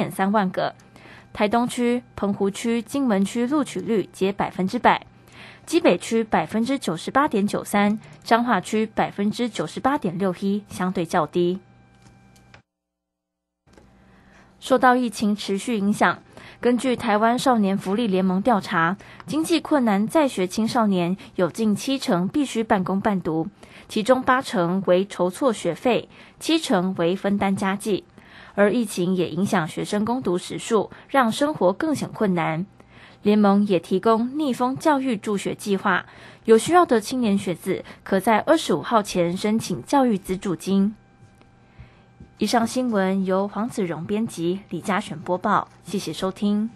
点三万个。台东区、澎湖区、金门区录取率皆百分之百，基北区百分之九十八点九三，彰化区百分之九十八点六一，相对较低。受到疫情持续影响，根据台湾少年福利联盟调查，经济困难在学青少年有近七成必须半工半读，其中八成为筹措学费，七成为分担家计。而疫情也影响学生攻读时数，让生活更显困难。联盟也提供逆风教育助学计划，有需要的青年学子可在二十五号前申请教育资助金。以上新闻由黄子荣编辑，李嘉璇播报。谢谢收听。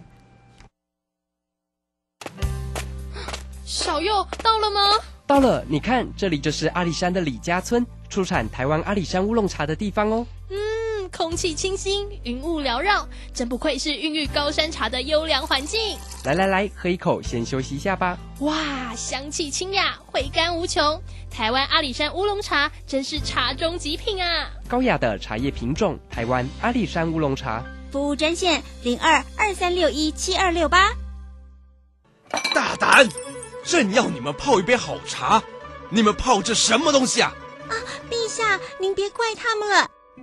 小右到了吗？到了，你看，这里就是阿里山的李家村，出产台湾阿里山乌龙茶的地方哦。空气清新，云雾缭绕，真不愧是孕育高山茶的优良环境。来来来，喝一口，先休息一下吧。哇，香气清雅，回甘无穷。台湾阿里山乌龙茶真是茶中极品啊！高雅的茶叶品种，台湾阿里山乌龙茶。服务专线零二二三六一七二六八。大胆！朕要你们泡一杯好茶，你们泡这什么东西啊？啊，陛下，您别怪他们了。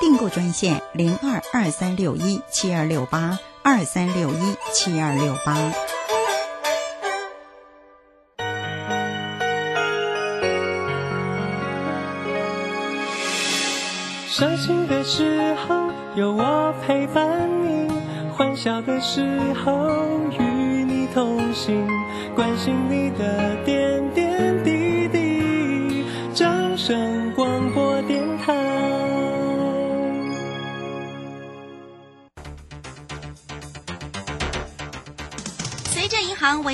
订购专线零二二三六一七二六八二三六一七二六八。伤心的时候有我陪伴你，欢笑的时候与你同行，关心你的点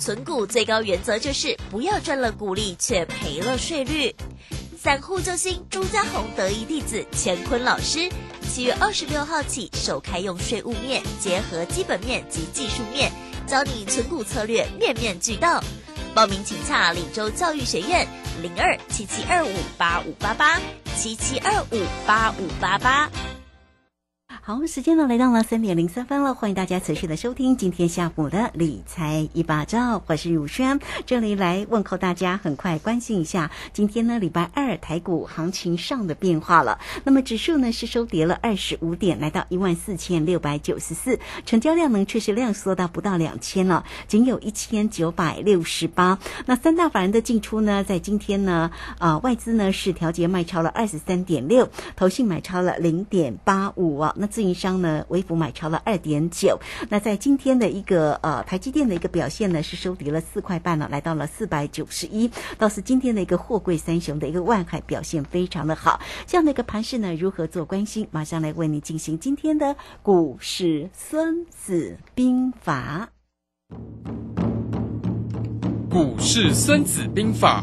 存股最高原则就是不要赚了股利却赔了税率。散户救星朱家红得意弟子乾坤老师，七月二十六号起首开用税务面结合基本面及技术面，教你存股策略面面俱到。报名请洽领州教育学院零二七七二五八五八八七七二五八五八八。好，时间呢来到了三点零三分了，欢迎大家持续的收听今天下午的理财一把照，我是汝轩，这里来问候大家。很快关心一下今天呢礼拜二台股行情上的变化了。那么指数呢是收跌了二十五点，来到一万四千六百九十四，成交量呢却是量缩到不到两千了，仅有一千九百六十八。那三大法人的进出呢，在今天呢，啊外资呢是调节卖超了二十三点六，投信买超了零点八五啊，那。自营商呢，微幅买超了二点九。那在今天的一个呃台积电的一个表现呢，是收跌了四块半了，来到了四百九十一。倒是今天的一个货柜三雄的一个万海表现非常的好。这样的一个盘势呢，如何做关心？马上来为你进行今天的股市孙子兵法。股市孙子兵法。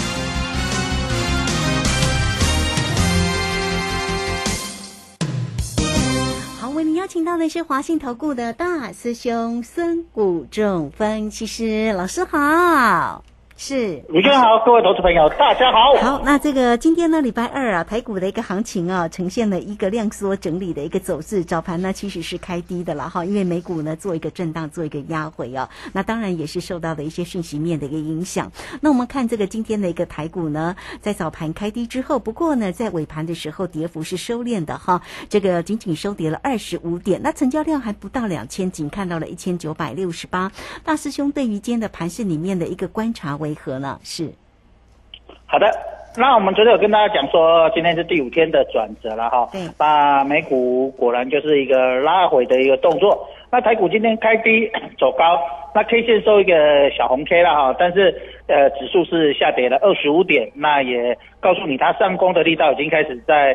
请到的是华信投顾的大师兄孙谷仲分析师老师好。是卢轩好，各位投资朋友，大家好。好，那这个今天呢，礼拜二啊，台股的一个行情啊，呈现了一个量缩整理的一个走势。早盘呢，其实是开低的了哈，因为美股呢做一个震荡，做一个压回啊。那当然也是受到的一些讯息面的一个影响。那我们看这个今天的一个台股呢，在早盘开低之后，不过呢，在尾盘的时候跌幅是收敛的哈，这个仅仅收跌了二十五点，那成交量还不到两千，仅看到了一千九百六十八。大师兄对于今天的盘市里面的一个观察为何呢？是。好的，那我们昨天有跟大家讲说，今天是第五天的转折了哈。对。那美股果然就是一个拉回的一个动作。那台股今天开低 走高，那 K 线收一个小红 K 了哈，但是呃指数是下跌了二十五点，那也告诉你它上攻的力道已经开始在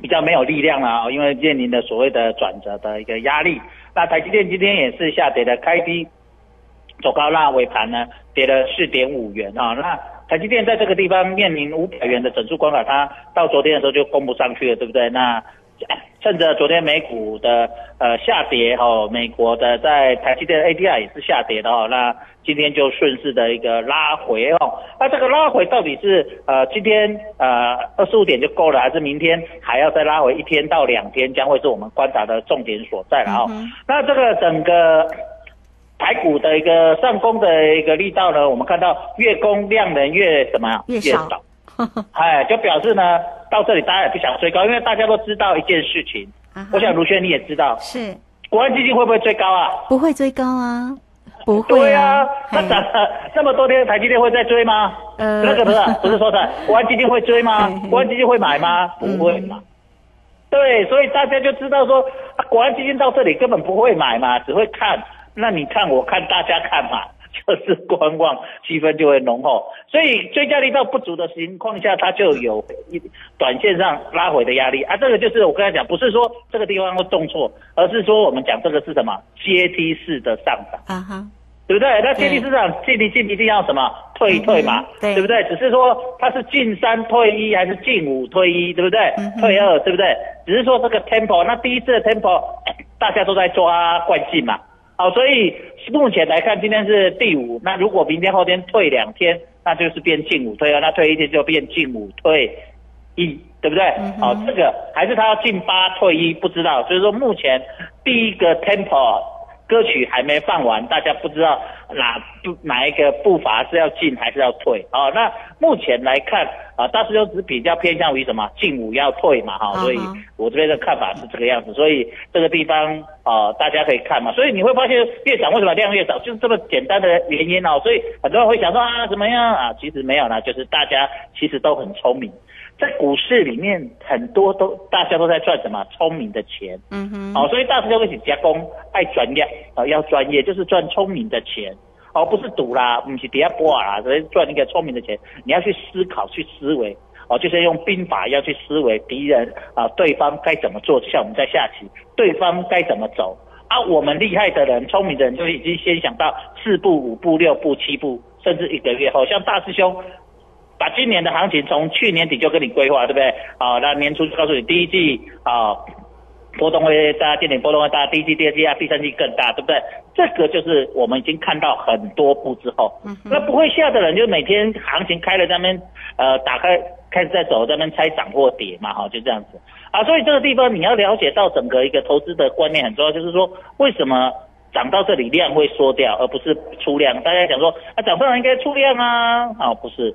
比较没有力量了啊，因为面临的所谓的转折的一个压力。那台积电今天也是下跌的开低走高，拉尾盘呢跌了四点五元啊，那。台积电在这个地方面临五百元的整数关卡，它到昨天的时候就攻不上去了，对不对？那趁着昨天美股的呃下跌哦，美国的在台积电 ADR 也是下跌的哦，那今天就顺势的一个拉回哦。那这个拉回到底是呃今天呃二十五点就够了，还是明天还要再拉回一天到两天，将会是我们观察的重点所在了哦。那这个整个。台股的一个上攻的一个力道呢，我们看到越攻量能越什么越少，哎，就表示呢到这里大家也不想追高，因为大家都知道一件事情，我想卢轩你也知道，是国安基金会不会追高啊？不会追高啊，不会啊，那涨了这么多天，台积电会再追吗？呃，那个不是 不是说的，国安基金会追吗？国安基金会买吗？不会嘛。对，所以大家就知道说，国安基金到这里根本不会买嘛，只会看。那你看，我看大家看嘛，就是观望气氛就会浓厚，所以追加力道不足的情况下，它就有一短线上拉回的压力啊。这个就是我刚才讲，不是说这个地方会重挫，而是说我们讲这个是什么阶梯式的上涨啊哈，对不对？那阶梯式上进一进一定要什么退一退嘛，对不对？只是说它是进三退一还是进五退一，对不对？退二，对不对？只是说这个 tempo，那第一次的 tempo 大家都在抓惯性嘛。好，所以目前来看，今天是第五。那如果明天后天退两天，那就是变进五退二，那退一天就变进五退一，对不对？好，这个还是他要进八退一，不知道。所以说目前第一个 tempo 歌曲还没放完，大家不知道哪步哪一个步伐是要进还是要退。哦，那目前来看。啊，大师兄只比较偏向于什么进五要退嘛，哈，所以我这边的看法是这个样子，所以这个地方啊，大家可以看嘛，所以你会发现越涨为什么量越少，就是这么简单的原因哦，所以很多人会想说啊怎么样啊，其实没有啦，就是大家其实都很聪明，在股市里面很多都大家都在赚什么聪明的钱，嗯哼，哦，所以大师兄一起加工爱专业啊，要专业就是赚聪明的钱。而不是赌啦，不是底下波啦，只是赚一个聪明的钱。你要去思考，去思维，哦，就是用兵法要去思维敌人啊，对方该怎么做，就像我们在下棋，对方该怎么走啊。我们厉害的人，聪明的人就已经先想到四步、五步、六步、七步，甚至一个月后，像大师兄把今年的行情从去年底就跟你规划，对不对？啊，那年初就告诉你第一季啊。波动会大，电点波动会大，第一季、第二季啊，第三季更大，对不对？这个就是我们已经看到很多步之后，那不会下的人就每天行情开了在那边，呃，打开开始在走，在那边猜涨或跌嘛，哈，就这样子啊。所以这个地方你要了解到整个一个投资的观念很重要，就是说为什么涨到这里量会缩掉，而不是出量？大家讲说啊，涨上来应该出量啊，啊，不是，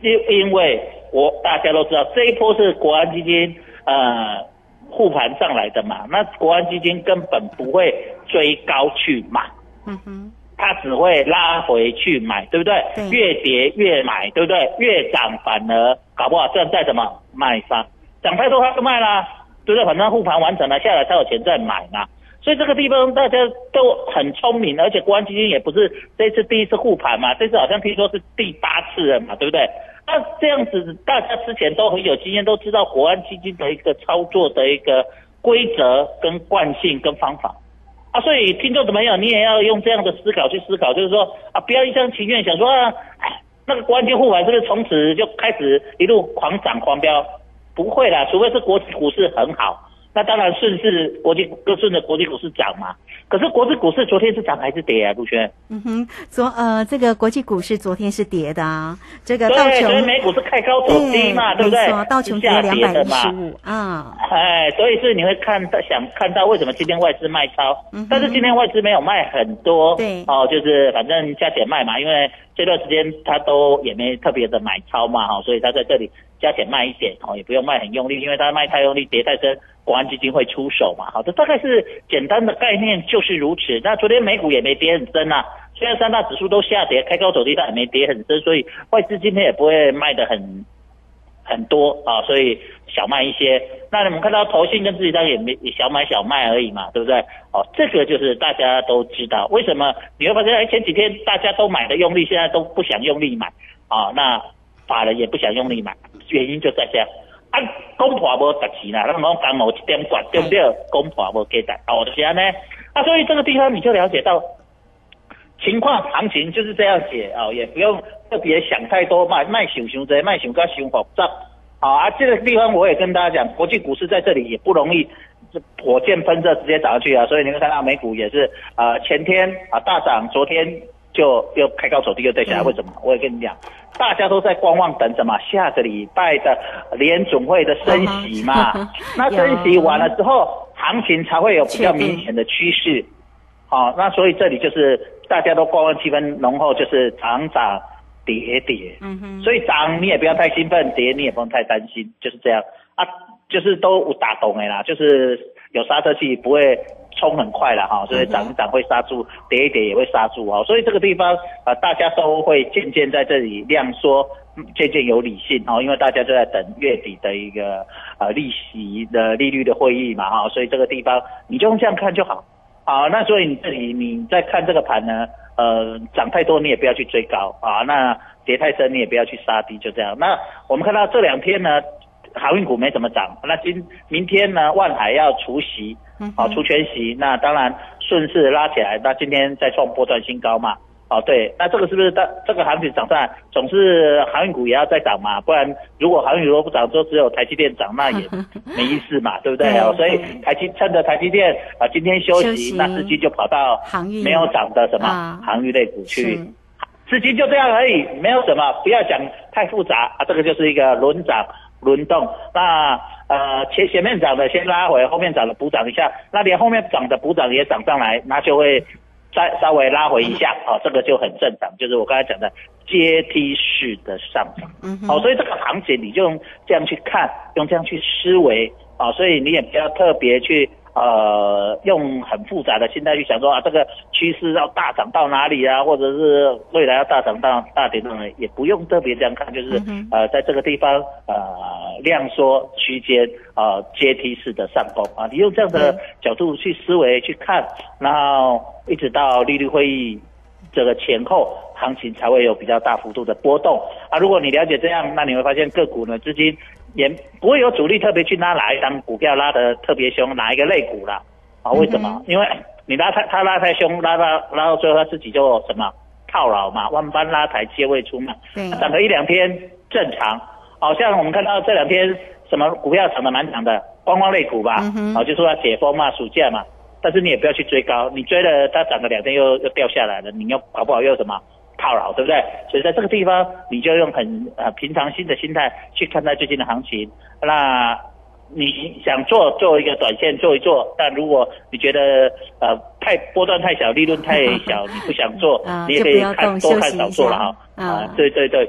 因因为我大家都知道这一波是国安基金，呃。护盘上来的嘛，那国安基金根本不会追高去买，嗯哼，它只会拉回去买，对不对？越跌越买，对不对？越涨反而搞不好这样再怎么卖方，涨太多它就卖啦，对不对？反正护盘完成了下来才有钱再买嘛，所以这个地方大家都很聪明，而且国安基金也不是这次第一次护盘嘛，这次好像听说是第八次了嘛，对不对？那这样子，大家之前都很有经验，都知道国安基金的一个操作的一个规则、跟惯性、跟方法啊。所以听众朋友，你也要用这样的思考去思考，就是说啊，不要一厢情愿想说啊，那个国安基金护盘是不是从此就开始一路狂涨狂飙？不会啦，除非是国际股市很好，那当然顺势国际各顺着国际股市涨嘛。可是国际股市昨天是涨还是跌啊？陆轩？嗯哼，昨呃这个国际股市昨天是跌的啊，这个对，道所以琼美股是开高走低嘛，对不对？道琼跌两百一十五啊，哎，所以是你会看到想看到为什么今天外资卖超，嗯但是今天外资没有卖很多，对哦，就是反正加减卖嘛，因为这段时间他都也没特别的买超嘛，哈、所以他在这里加减卖一点，哦，也不用卖很用力，因为他卖太用力跌太深，国安基金会出手嘛，好，这大概是简单的概念就是如此。那昨天美股也没跌很深啊，虽然三大指数都下跌，开高走低，但也没跌很深，所以外资今天也不会卖的很很多啊，所以小卖一些。那你们看到投信跟自己单也没也小买小卖而已嘛，对不对？哦，这个就是大家都知道，为什么你会发现，哎，前几天大家都买的用力，现在都不想用力买啊？那法人也不想用力买，原因就在这样。啊，公婆无值钱啦，咱讲刚某一点管，对不对？公婆无给带，哦，就是安呢。啊，所以这个地方你就了解到情况行情就是这样写啊、哦，也不用特别想太多，卖卖想想这，卖想个想复杂。好啊，这个地方我也跟大家讲，国际股市在这里也不容易，这火箭喷射直接涨上去啊，所以你会看到美股也是呃前天啊大涨，昨天就又开高走低又掉下来，为什么？我也跟你讲，大家都在观望等什么？下个礼拜的联总会的升息嘛，那升息完了之后，行情才会有比较明显的趋势。好、那所以这里就是大家都观望气氛浓厚，就是涨涨跌跌。嗯哼，所以涨你也不要太兴奋，跌你也不用太担心，就是这样啊，就是都有打懂的啦，就是有刹车器，不会冲很快了哈，所以涨一涨会杀住，跌一跌也会杀住哦，所以这个地方啊、呃大家都会渐渐在这里量缩，嗯渐渐有理性哦，因为大家都在等月底的一个呃利息的利率的会议嘛哈，所以这个地方你就用这样看就好。好，那所以你这里你在看这个盘呢，呃，涨太多你也不要去追高啊，那跌太深你也不要去杀低，就这样。那我们看到这两天呢，航运股没怎么涨，那今明天呢，万海要除息，啊，除权息，那当然顺势拉起来，那今天再创波段新高嘛。哦，对，那这个是不是这这个行情涨上来，总是航运股也要再涨嘛？不然如果航运股都不涨，就只有台积电涨，那也 没意思嘛，对不对？哦，所以台积趁着台积电啊今天休息，那资金就跑到航运没有涨的什么、啊航运类股去是，资金就这样而已，没有什么，不要讲太复杂啊。这个就是一个轮涨轮动。那呃前前面涨的先拉回，后面涨的补涨一下，那连后面涨的补涨也涨上来，那就会再稍微拉回一下啊，这个就很正常，就是我刚才讲的阶梯式的上涨。嗯哼，好、所以这个行情你就用这样去看，用这样去思维啊，所以你也不要特别去呃用很复杂的心态去想说啊，这个趋势要大涨到哪里啊，或者是未来要大涨到大跌到哪里，也不用特别这样看，就是、嗯呃在这个地方呃量缩区间呃阶梯式的上攻啊，你用这样的角度去思维去看，然后一直到利率会议。这个前后行情才会有比较大幅度的波动啊。如果你了解这样，那你会发现个股呢资金也不会有主力特别去拉哪一张股票拉得特别凶，哪一个类股啦啊？为什么？因为你拉太他拉太凶，拉到拉到最后他自己就什么套牢嘛，万般拉抬皆未出嘛，对，涨个一两天正常。好、像我们看到这两天什么股票涨得蛮强的，观光类股吧，好、就说要解封嘛，暑假嘛。但是你也不要去追高，你追了它涨个两天又又掉下来了，你又搞不好又什么套牢，对不对？所以在这个地方，你就用很呃平常心的心态去看待最近的行情。那你想做做一个短线做一做，但如果你觉得呃太波段太小，利润太小，你不想做，啊你也可以看多看少做了哈。啊啊，对对对。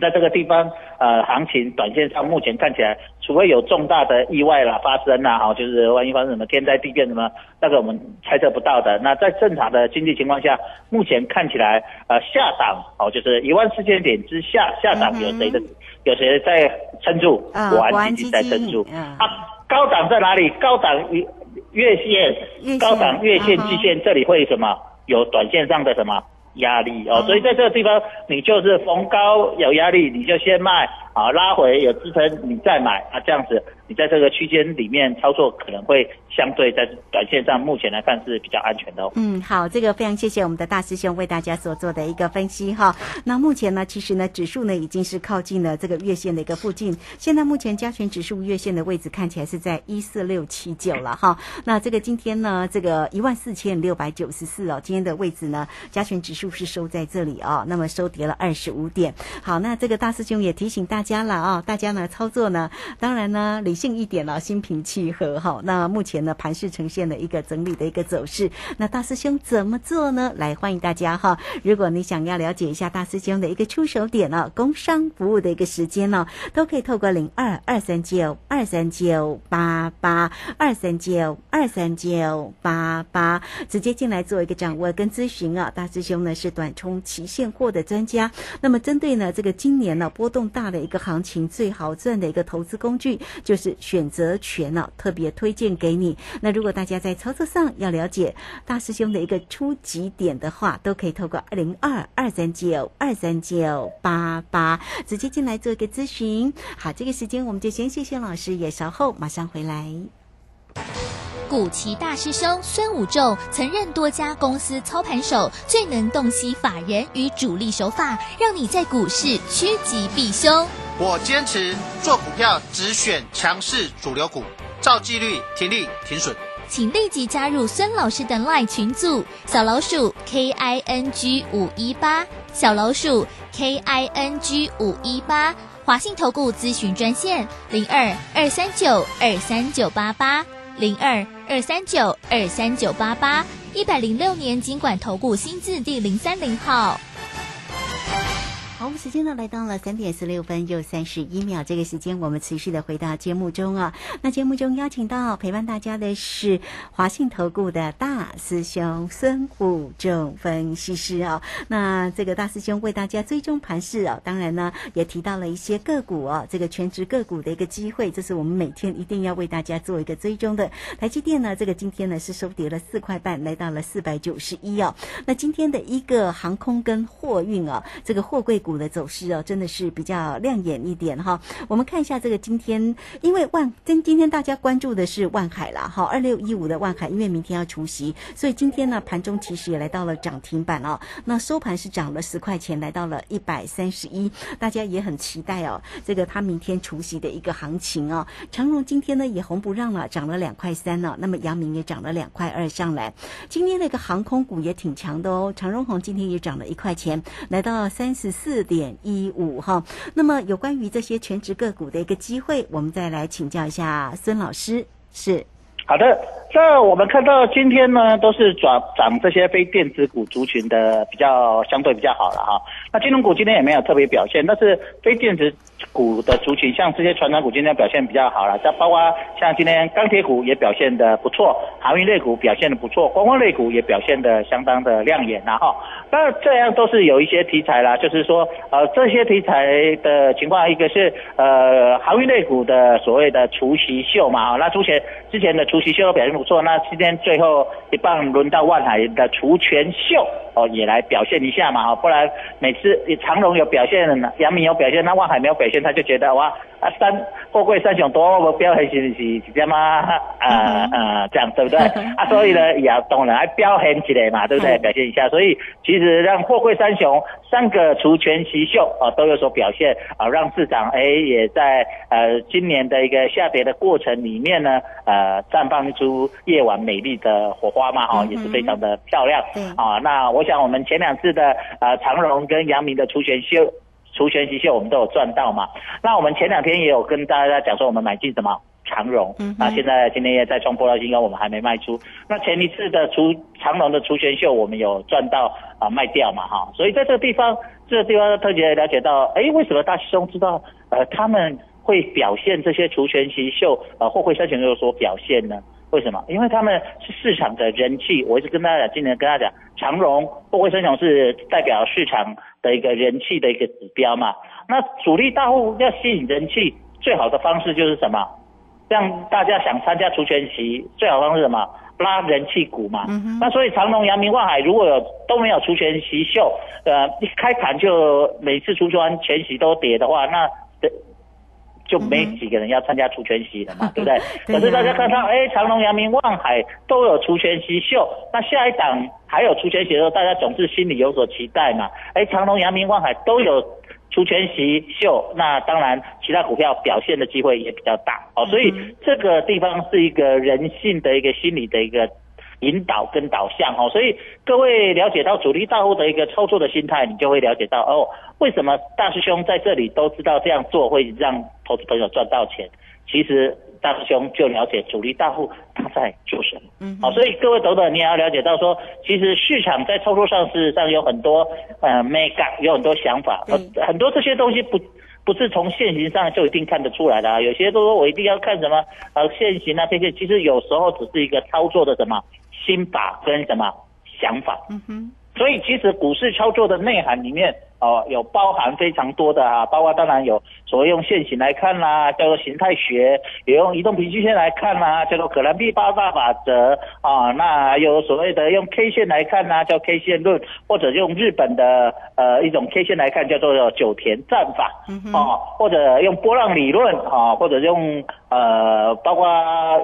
在这个地方，呃，行情短线上目前看起来，除非有重大的意外啦发生啦，哈，就是万一发生什么天灾地变什么，那个我们猜测不到的。那在正常的经济情况下，目前看起来，呃，下档哦，就是一万四千点之下，下档有谁的，有谁在撑住？啊国国安基金在撑住。金啊啊，高档在哪里？高档月月线，高档月线啊哈季线这里会什么？有短线上的什么？压力哦，哦。所以在这个地方，你就是逢高有压力，你就先卖啊，拉回有支撑你再买啊，这样子你在这个区间里面操作可能会相对在短线上目前来看是比较安全的。哦嗯，好，这个非常谢谢我们的大师兄为大家所做的一个分析哈。那目前呢，其实呢，指数呢已经是靠近了这个月线的一个附近，现在目前加权指数月线的位置看起来是在一四六七九了哈。那这个今天呢，这个一万四千六百九十四哦，今天的位置呢，加权指数是收在这里哦，那么收跌了二十五点。好，那这个大师兄也提醒大家了啊，大家呢操作呢，当然呢理性一点了，心平气和哈。那目前呢盘势呈现了一个整理的一个走势，那大师兄怎么做呢？来欢迎大家哈，如果你想要了解一下大师兄的一个出手点呢，工商服务的一个时间呢，都可以透过零二二三九二三九八八二三九二三九八八直接进来做一个掌握跟咨询啊。大师兄呢是短冲期现货的专家，那么针对呢这个今年呢波动大的一个行情，最好赚的一个投资工具就是选择权呢，特别推荐给你。那如果大家在操作上要了解大师兄的一个初级点的话，都可以透过二零二二三九二三九八八直接进来做一个咨询。好，这个时间我们就先谢谢老师，也稍后马上回来。古奇大师兄孙武仲曾任多家公司操盘手，最能洞悉法人与主力手法，让你在股市趋吉避凶。我坚持做股票只选强势主流股，照纪律停利停损。请立即加入孙老师的 LINE 群组，小老鼠 K I N G 五一八，小老鼠 K I N G 五一八，华信投顾咨询专线零二二三九二三九八八零二二三九二三九八八，一百零六年经管投顾新字第零三零号。好，时间呢来到了三点十六分又三十一秒，这个时间我们持续的回到节目中啊。那节目中邀请到陪伴大家的是华信投顾的大师兄孙武仲分析师啊。那这个大师兄为大家追踪盘势啊，当然呢也提到了一些个股啊，这个全职个股的一个机会，这是我们每天一定要为大家做一个追踪的。台积电呢，这个今天呢是收跌了四块半，来到了四百九十一哦。那今天的一个航空跟货运啊，这个货柜股。的走势哦，真的是比较亮眼一点哈。我们看一下这个今天，因为万今今天大家关注的是万海啦，哈，二六一五的万海，因为明天要除夕，所以今天呢盘中其实也来到了涨停板哦。那收盘是涨了十块钱，来到了一百三十一，大家也很期待哦。这个它明天除夕的一个行情哦。长荣今天呢也红不让了，涨了两块三呢。那么阳明也涨了两块二上来。今天那个航空股也挺强的哦，长荣红今天也涨了一块钱，来到三十四。四点一五哈，那么有关于这些全职个股的一个机会，我们再来请教一下孙老师。是好的，那我们看到今天呢，都是转涨这些非电子股族群的比较相对比较好了哈。那金融股今天也没有特别表现，但是非电子。股的族群，像这些船长股今天表现比较好了，再包括像今天钢铁股也表现的不错，航运类股表现的不错，观光类股也表现的相当的亮眼然哈。那这样都是有一些题材啦，就是说呃这些题材的情况，一个是呃航运类股的所谓的除夕秀嘛，那之前之前的除夕秀表现不错，那今天最后一棒轮到万海的除权秀哦也来表现一下嘛，不然每次长隆有表现，杨明有表现，那万海没有表现。他就觉得哇啊三货柜三雄多目标很是是是这嘛啊啊这样对不对 啊？所以呢也当然还标很起来嘛，对不对？表现一下，所以其实让货柜三雄三个除权奇秀啊都有所表现啊，让市场哎也在呃今年的一个下跌的过程里面呢呃绽放出夜晚美丽的火花嘛哈，也是非常的漂亮啊。那我想我们前两次的呃长荣跟阳明的除权秀。除权息秀我们都有赚到嘛？那我们前两天也有跟大家讲说我们买进什么长荣，那现在今天也在冲破了新高，我们还没卖出。那前一次的除长荣的除权秀我们有赚到啊卖掉嘛哈？所以在这个地方，这个地方特别了解到，哎，为什么大师兄知道呃他们会表现这些除权息秀呃货柜三雄有所表现呢？为什么？因为他们是市场的人气。我一直跟大家讲，今年跟大家讲，长荣货柜三雄是代表市场。的一个人气的一个指标嘛，那主力大户要吸引人气，最好的方式就是什么？让大家想参加除权息，最好方式什么？拉人气股嘛。那所以长隆、阳明、万海如果有都没有除权息秀，呃，一开盘就每次出完全息都跌的话，那就没几个人要参加除权息了嘛，对不对？可是大家看到，哎，长隆、阳明、望海都有除权息秀，那下一档还有除权息的时候，大家总是心里有所期待嘛。哎，长隆、阳明、望海都有除权息秀，那当然其他股票表现的机会也比较大哦。所以这个地方是一个人性的一个心理的一个。引导跟导向哦，所以各位了解到主力大户的一个操作的心态，你就会了解到哦，为什么大师兄在这里都知道这样做会让投资朋友赚到钱？其实大师兄就了解主力大户他在做什么，嗯，好，所以各位投资者你也要了解到说，其实市场在操作上事实上有很多呃 make up，有很多想法，很多这些东西不不是从现行上就一定看得出来的啊，有些都说我一定要看什么呃现行啊这些，其实有时候只是一个操作的什么。心法跟什么想法？嗯哼，所以其实股市操作的内涵里面。哦，有包含非常多的啊，包括当然有所谓用线型来看啦，叫做形态学；也用移动平均线来看啦，叫做可兰币八大法则啊。那有所谓的用 K 线来看啦，叫 K 线论，或者用日本的呃一种 K 线来看，叫做九田战法啊，或者用波浪理论啊，或者用呃包括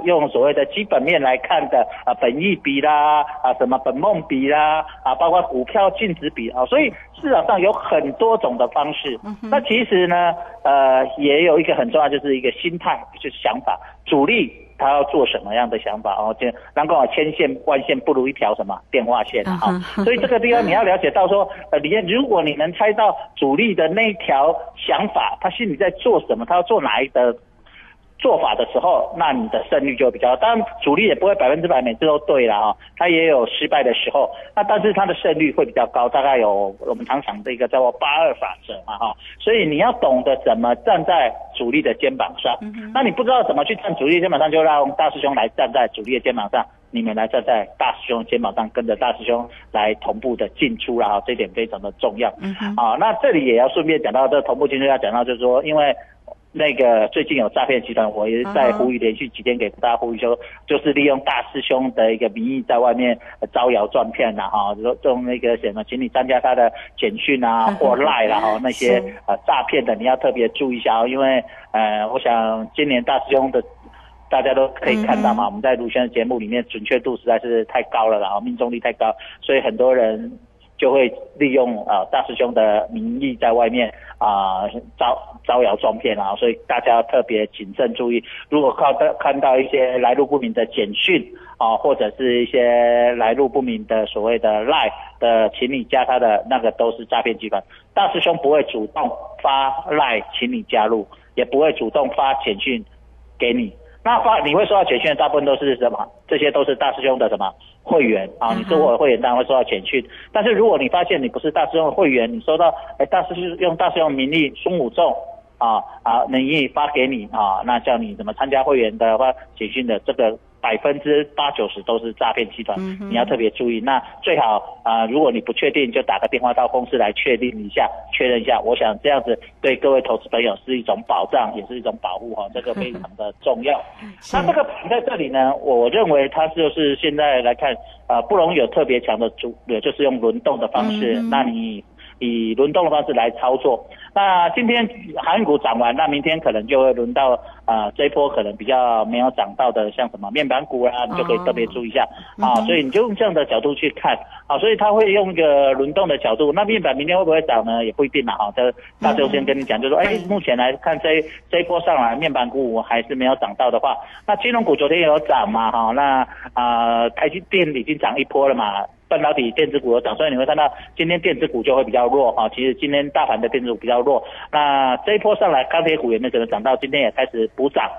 用所谓的基本面来看的啊，本益比啦啊，什么本梦比啦啊，包括股票净值比啊，所以市场上有。很多种的方式，那其实呢，呃，也有一个很重要，就是一个心态，就是想法。主力他要做什么样的想法哦？就能够千线万线不如一条什么电话线啊？所以这个地方你要了解到说，呃，你如果你能猜到主力的那一条想法，他心里在做什么，他要做哪一个。做法的时候，那你的胜率就比较。当然，主力也不会百分之百每次都对了哈，他也有失败的时候。那但是他的胜率会比较高，大概有我们常常的一个叫做八二法则嘛哈。所以你要懂得怎么站在主力的肩膀上。那你不知道怎么去站主力肩膀上，就让大师兄来站在主力的肩膀上，你们来站在大师兄肩膀上，跟着大师兄来同步的进出了哈。这点非常的重要。啊，那这里也要顺便讲到这同步进出要讲到，就是说因为。那个最近有诈骗集团，我也在呼吁，连续几天给大家呼吁说，就是利用大师兄的一个名义在外面招摇撞骗呐，哈，说用那个什么，请你参加他的简讯啊 或赖啦，哈，那些呃诈骗的你要特别注意一下哦，因为呃，我想今年大师兄的大家都可以看到嘛，我们在卢轩的节目里面准确度实在是太高了，然后命中率太高，所以很多人。就会利用啊大师兄的名义在外面啊招招摇撞骗啊，所以大家特别谨慎注意。如果靠到看到一些来路不明的简讯啊，或者是一些来路不明的所谓的赖的，请你加他的那个都是诈骗集团。大师兄不会主动发赖请你加入，也不会主动发简讯给你。那发你会收到简讯的大部分都是什么？这些都是大师兄的什么会员啊？你是我的会员当然会收到简讯。但是如果你发现你不是大师兄的会员，你收到哎大师兄用大师兄名义孙武仲啊啊名义发给你啊，那叫你怎么参加会员的话简讯的这个。百分之八九十都是诈骗集团，你要特别注意。那最好啊，如果你不确定，就打个电话到公司来确定一下，确认一下。我想这样子对各位投资朋友是一种保障，也是一种保护哈，这个非常的重要。那这个盘在这里呢，我认为它就是现在来看，呃，不容易有特别强的主，就是用轮动的方式。那你。以轮动的方式来操作，那今天韩股涨完，那明天可能就会轮到啊这一波可能比较没有涨到的，像什么面板股啊，你就可以特别注意一下啊。所以你就用这样的角度去看啊，所以他会用一个轮动的角度。那面板明天会不会涨呢？也不一定嘛哈。这大周先跟你讲，就说哎，目前来看这这一波上来，面板股还是没有涨到的话，那金融股昨天也有涨嘛哈。那啊台积电已经涨一波了嘛。半导体电子股有涨，所以你会看到今天电子股就会比较弱啊。其实今天大盘的电子股比较弱，那这一波上来钢铁股也没怎么涨到，今天也开始补涨，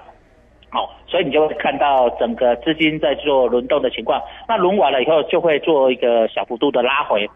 好，所以你就会看到整个资金在做轮动的情况。那轮完了以后，就会做一个小幅度的拉回。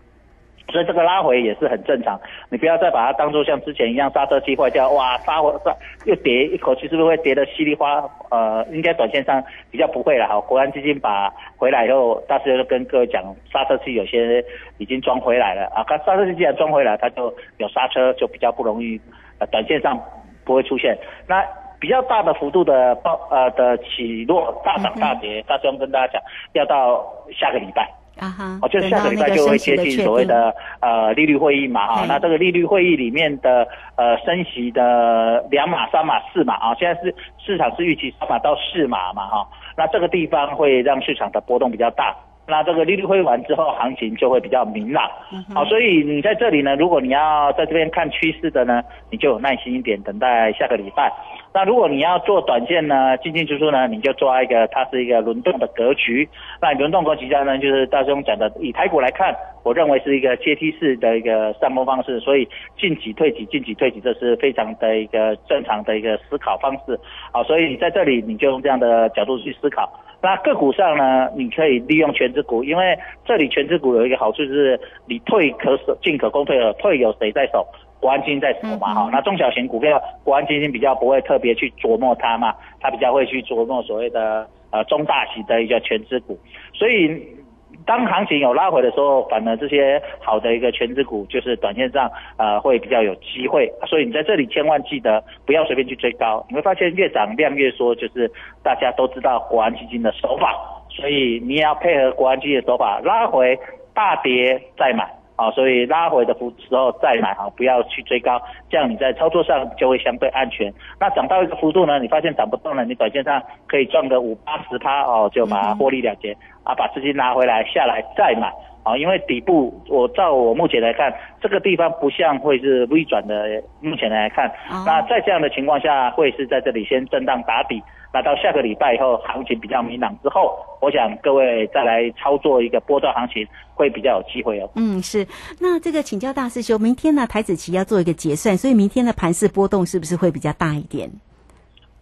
所以这个拉回也是很正常，你不要再把它当做像之前一样刹车器坏掉，哇，刹回刹又跌一口气，是不是会跌得稀里哗？呃，应该短线上比较不会了哈。国安基金把回来以后，大师就跟各位讲，刹车器有些已经装回来了啊。刹车器既然装回来，它就有刹车，就比较不容易，呃，短线上不会出现那比较大的幅度的爆呃的起落，大涨大跌。大师兄跟大家讲，要到下个礼拜。啊哈，哦，就是下个礼拜就会接近所谓的呃利率会议嘛啊，那这个利率会议里面的呃升息的两码、三码、四码啊，现在是市场是预期三码到四码嘛哈，那这个地方会让市场的波动比较大。那这个利率会完之后，行情就会比较明朗。好，所以你在这里呢，如果你要在这边看趋势的呢，你就有耐心一点，等待下个礼拜。那如果你要做短线呢，进进出出呢，你就抓一个，它是一个轮动的格局。那轮动格局下呢，就是大兄讲的，以台股来看，我认为是一个阶梯式的一个上攻方式，所以进几退几，进几退几，这是非常的一个正常的一个思考方式。好，所以你在这里你就用这样的角度去思考。那个股上呢，你可以利用全值股，因为这里全值股有一个好处是，你退可守，进可攻，退可退有谁在手？国安基金在手嘛，哈，那中小型股票，国安基金比较不会特别去琢磨它嘛，它比较会去琢磨所谓的呃中大型的一个全资股，所以当行情有拉回的时候，反而这些好的一个全资股就是短线上呃会比较有机会，所以你在这里千万记得不要随便去追高，你会发现越涨量越缩，就是大家都知道国安基金的手法，所以你也要配合国安基金的手法，拉回大跌再买。好，所以拉回的幅时候再买啊，不要去追高，这样你在操作上就会相对安全。那涨到一个幅度呢，你发现涨不动了，你短线上可以赚个五八十趴哦，就把它获利了结啊，把资金拿回来下来再买啊，因为底部我照我目前来看，这个地方不像会是微转的，目前来看，那在这样的情况下，会是在这里先震荡打底。那到下个礼拜以后，行情比较明朗之后，我想各位再来操作一个波段行情，会比较有机会哦。嗯，是。那这个请教大师兄，明天呢台子期要做一个结算，所以明天的盘势波动是不是会比较大一点？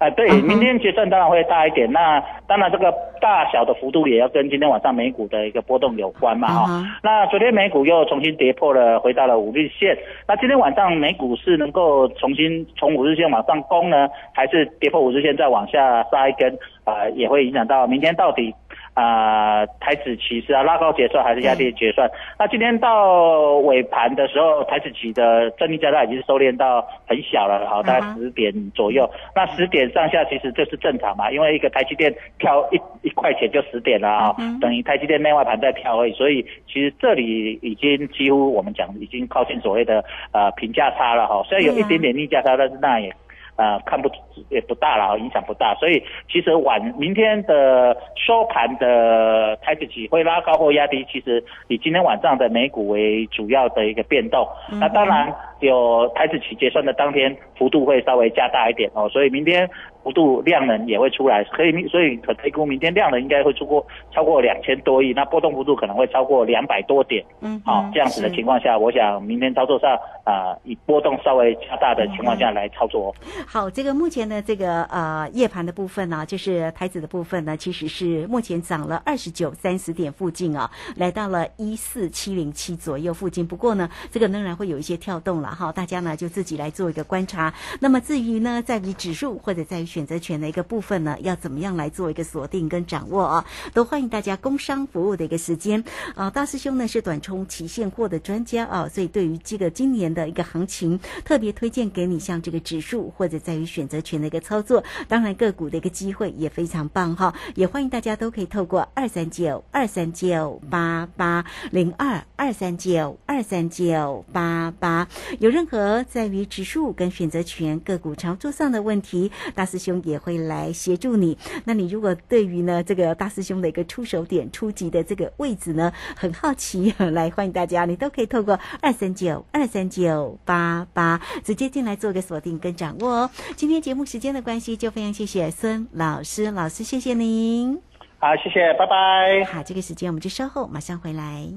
啊，对，明天结算当然会大一点。那当然，这个大小的幅度也要跟今天晚上美股的一个波动有关嘛，哈。那昨天美股又重新跌破了，回到了五日线。那今天晚上美股是能够重新从五日线往上攻呢，还是跌破五日线再往下杀一根？啊，也会影响到明天到底。啊，台指期是要拉高结算还是压低结算？那今天到尾盘的时候，台指期的正逆价差已经收敛到很小了，好，大概十点左右。那十点上下其实这是正常嘛，因为一个台积电跳一一块钱就十点了啊，等于台积电内外盘在跳而已。所以其实这里已经几乎我们讲已经靠近所谓的呃平价差了哈，虽然有一点点逆价差，但是那也。呃，看不也不大了，影响不大，所以其实晚明天的收盘的台指期会拉高或压低，其实以今天晚上的美股为主要的一个变动。那当然有台指期结算的当天幅度会稍微加大一点哦，所以明天。幅度量能也会出来，可以，所以可推估明天量能应该会超过超过两千多亿，那波动幅度可能会超过两百多点。嗯，好，这样子的情况下，我想明天操作上啊，以波动稍微加大的情况下来操作。好，这个目前的这个呃夜盘的部分呢，就是台子的部分呢，其实是目前涨了二十九三十点附近啊，来到了一四七零七左右附近。不过呢，这个仍然会有一些跳动了哈，大家呢就自己来做一个观察。那么至于呢，在于指数或者在于选择权的一个部分呢，要怎么样来做一个锁定跟掌握啊？都欢迎大家工商服务的一个时间啊！大师兄呢是短冲期现货的专家啊，所以对于这个今年的一个行情，特别推荐给你像这个指数或者在于选择权的一个操作，当然个股的一个机会也非常棒哈！也欢迎大家都可以透过二三九二三九八八零二二三九二三九八八，有任何在于指数跟选择权个股操作上的问题，大师兄也会来协助你。那你如果对于呢这个大师兄的一个出手点、初级的这个位置呢很好奇，来欢迎大家，你都可以透过二三九二三九八八直接进来做个锁定跟掌握哦。今天节目时间的关系，就非常谢谢孙老师，老师谢谢您。好，谢谢，拜拜。好，这个时间我们就稍后马上回来。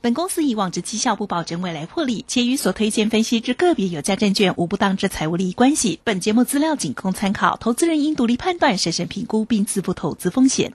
本公司以往之绩效不保证未来获利，且与所推荐分析之个别有价证券无不当之财务利益关系。本节目资料仅供参考，投资人应独立判断、审慎评估并自负投资风险。